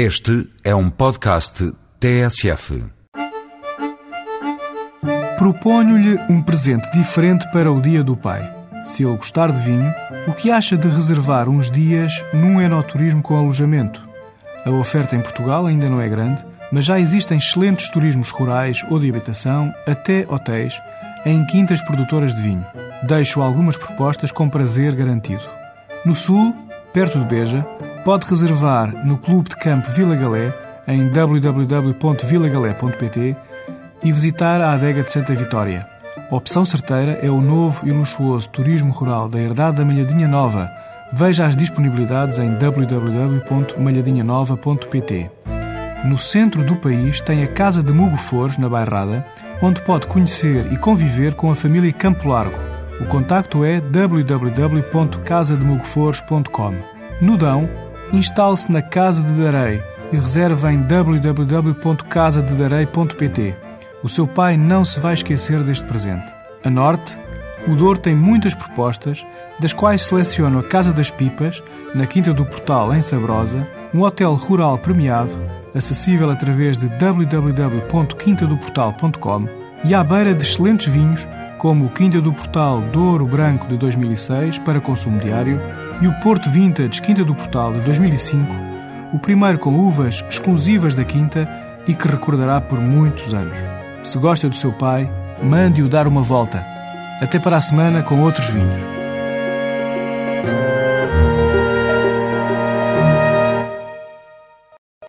Este é um podcast TSF. Proponho-lhe um presente diferente para o Dia do Pai. Se ele gostar de vinho, o que acha de reservar uns dias num enoturismo com alojamento? A oferta em Portugal ainda não é grande, mas já existem excelentes turismos rurais ou de habitação, até hotéis, em quintas produtoras de vinho. Deixo algumas propostas com prazer garantido. No sul, perto de Beja, pode reservar no Clube de Campo Vila Galé em www.vilagalé.pt e visitar a adega de Santa Vitória. Opção certeira é o novo e luxuoso turismo rural da Herdade da Malhadinha Nova. Veja as disponibilidades em www.malhadinhanova.pt. No centro do país tem a Casa de Mugo Fores, na Bairrada, onde pode conhecer e conviver com a família Campo Largo. O contacto é www.casademugofores.com. No Dão, instale-se na Casa de Darei e reserve em www.casadedarei.pt. O seu pai não se vai esquecer deste presente. A norte, o Douro tem muitas propostas, das quais seleciono a Casa das Pipas, na Quinta do Portal, em Sabrosa, um hotel rural premiado, acessível através de www.quintadoportal.com e à beira de excelentes vinhos, como o Quinta do Portal Douro Branco de 2006 para consumo diário e o Porto Vintage Quinta do Portal de 2005, o primeiro com uvas exclusivas da Quinta e que recordará por muitos anos. Se gosta do seu pai, mande-o dar uma volta. Até para a semana com outros vinhos.